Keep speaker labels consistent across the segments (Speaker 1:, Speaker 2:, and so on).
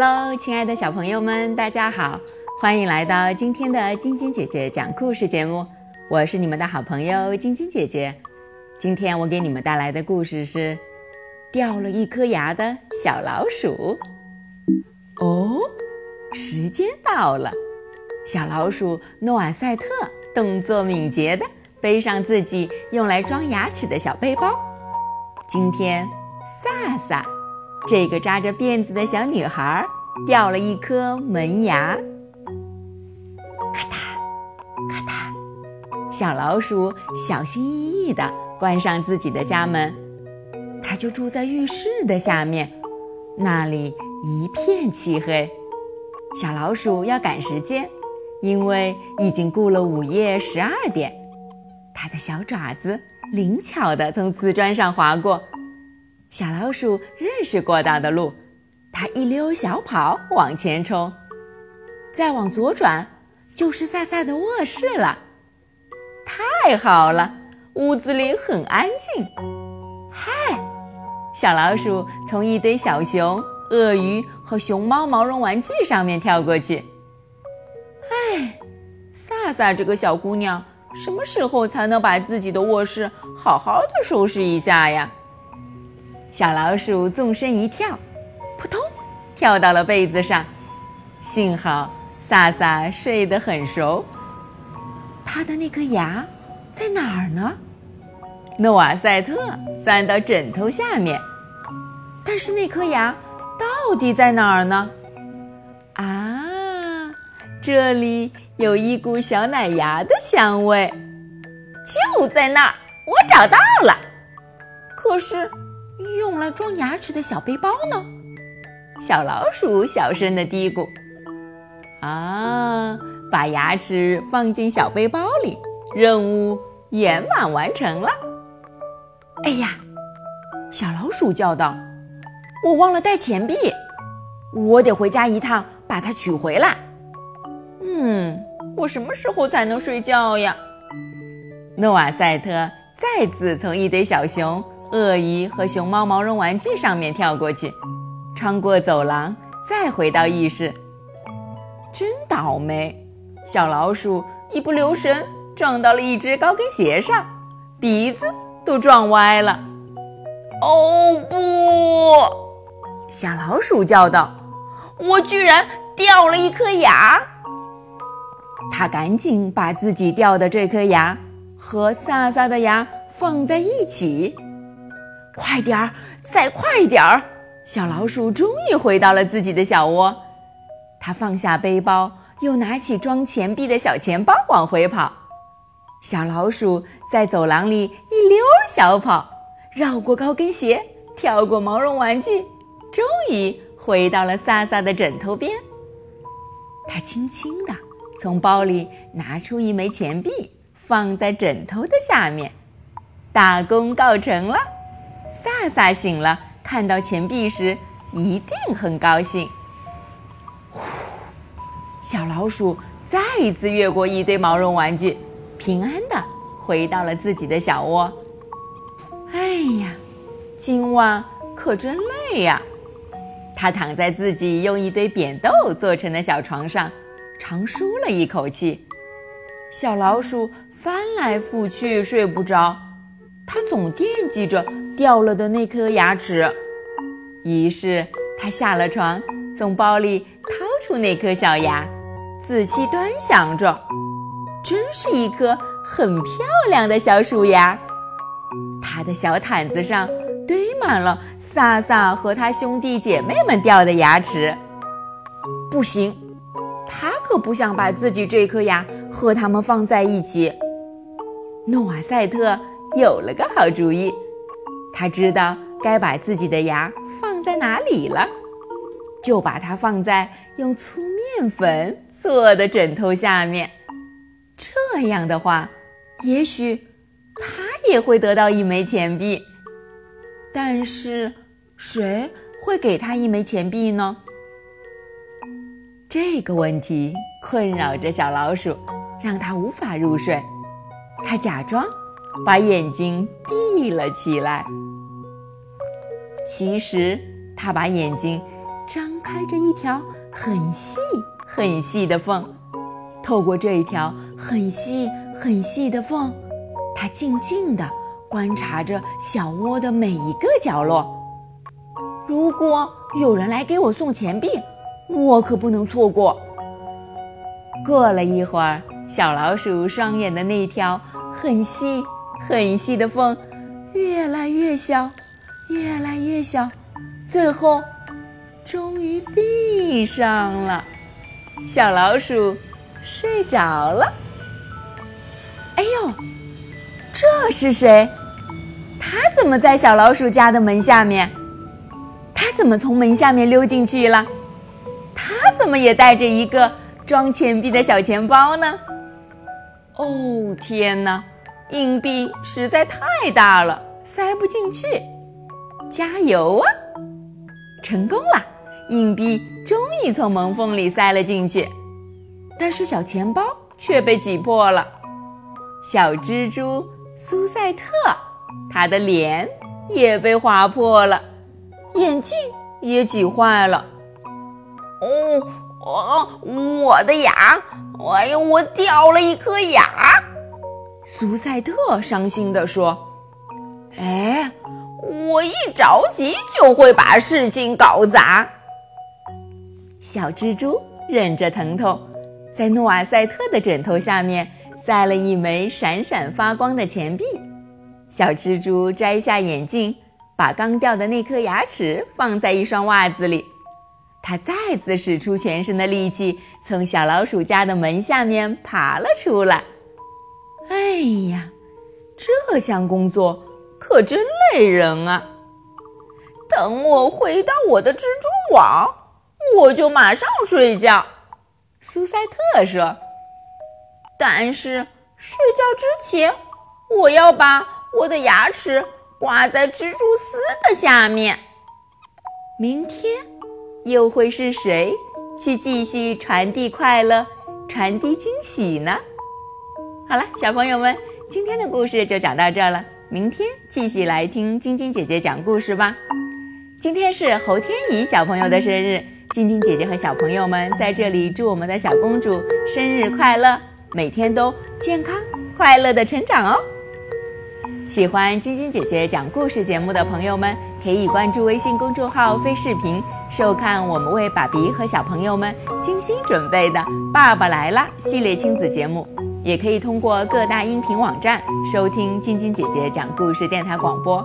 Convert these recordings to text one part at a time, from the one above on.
Speaker 1: Hello，亲爱的小朋友们，大家好，欢迎来到今天的晶晶姐姐讲故事节目。我是你们的好朋友晶晶姐姐。今天我给你们带来的故事是掉了一颗牙的小老鼠。哦，时间到了，小老鼠诺瓦塞特动作敏捷的背上自己用来装牙齿的小背包。今天，萨萨。这个扎着辫子的小女孩掉了一颗门牙，咔嗒，咔嗒，小老鼠小心翼翼地关上自己的家门。它就住在浴室的下面，那里一片漆黑。小老鼠要赶时间，因为已经过了午夜十二点。它的小爪子灵巧地从瓷砖上划过。小老鼠认识过道的路，它一溜小跑往前冲，再往左转就是萨萨的卧室了。太好了，屋子里很安静。嗨，小老鼠从一堆小熊、鳄鱼和熊猫毛绒玩具上面跳过去。哎，萨萨这个小姑娘，什么时候才能把自己的卧室好好的收拾一下呀？小老鼠纵身一跳，扑通，跳到了被子上。幸好萨萨睡得很熟。他的那颗牙在哪儿呢？诺瓦塞特钻到枕头下面，但是那颗牙到底在哪儿呢？啊，这里有一股小奶牙的香味，就在那儿，我找到了。可是。用来装牙齿的小背包呢？小老鼠小声的嘀咕：“啊，把牙齿放进小背包里，任务圆满完成了。”哎呀，小老鼠叫道：“我忘了带钱币，我得回家一趟把它取回来。”嗯，我什么时候才能睡觉呀？诺瓦赛特再次从一堆小熊。鳄鱼和熊猫毛绒玩具上面跳过去，穿过走廊，再回到浴室。真倒霉！小老鼠一不留神撞到了一只高跟鞋上，鼻子都撞歪了。哦不！小老鼠叫道：“我居然掉了一颗牙！”它赶紧把自己掉的这颗牙和萨萨的牙放在一起。快点儿，再快点儿！小老鼠终于回到了自己的小窝。它放下背包，又拿起装钱币的小钱包往回跑。小老鼠在走廊里一溜小跑，绕过高跟鞋，跳过毛绒玩具，终于回到了萨萨的枕头边。它轻轻地从包里拿出一枚钱币，放在枕头的下面。大功告成了。萨萨醒了，看到钱币时一定很高兴。呼，小老鼠再一次越过一堆毛绒玩具，平安的回到了自己的小窝。哎呀，今晚可真累呀！它躺在自己用一堆扁豆做成的小床上，长舒了一口气。小老鼠翻来覆去睡不着，它总惦记着。掉了的那颗牙齿，于是他下了床，从包里掏出那颗小牙，仔细端详着，真是一颗很漂亮的小鼠牙。他的小毯子上堆满了萨萨和他兄弟姐妹们掉的牙齿。不行，他可不想把自己这颗牙和他们放在一起。诺瓦塞特有了个好主意。他知道该把自己的牙放在哪里了，就把它放在用粗面粉做的枕头下面。这样的话，也许他也会得到一枚钱币。但是，谁会给他一枚钱币呢？这个问题困扰着小老鼠，让它无法入睡。它假装把眼睛闭了起来。其实，他把眼睛张开着一条很细很细的缝。透过这一条很细很细的缝，它静静地观察着小窝的每一个角落。如果有人来给我送钱币，我可不能错过。过了一会儿，小老鼠双眼的那条很细很细的缝越来越小，越来越小，最后终于闭上了。小老鼠睡着了。哎呦，这是谁？他怎么在小老鼠家的门下面？他怎么从门下面溜进去了？他怎么也带着一个？装钱币的小钱包呢？哦天哪，硬币实在太大了，塞不进去。加油啊！成功了，硬币终于从门缝里塞了进去，但是小钱包却被挤破了。小蜘蛛苏赛特，他的脸也被划破了，眼镜也挤坏了。哦。我我的牙，哎呀，我掉了一颗牙！苏赛特伤心地说：“，着急就会把事情搞砸。”小蜘蛛忍着疼痛，在诺瓦赛特的枕头下面塞了一枚闪闪发光的钱币。小蜘蛛摘下眼镜，把刚掉的那颗牙齿放在一双袜子里。他再次使出全身的力气，从小老鼠家的门下面爬了出来。哎呀，这项工作可真累人啊！等我回到我的蜘蛛网，我就马上睡觉。苏赛特说：“但是睡觉之前，我要把我的牙齿挂在蜘蛛丝的下面。明天。”又会是谁去继续传递快乐、传递惊喜呢？好了，小朋友们，今天的故事就讲到这儿了。明天继续来听晶晶姐姐讲故事吧。今天是侯天怡小朋友的生日，晶晶姐姐和小朋友们在这里祝我们的小公主生日快乐，每天都健康快乐的成长哦。喜欢晶晶姐姐讲故事节目的朋友们，可以关注微信公众号“飞视频”。收看我们为爸比和小朋友们精心准备的《爸爸来啦》系列亲子节目，也可以通过各大音频网站收听晶晶姐姐讲故事电台广播。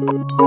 Speaker 1: Música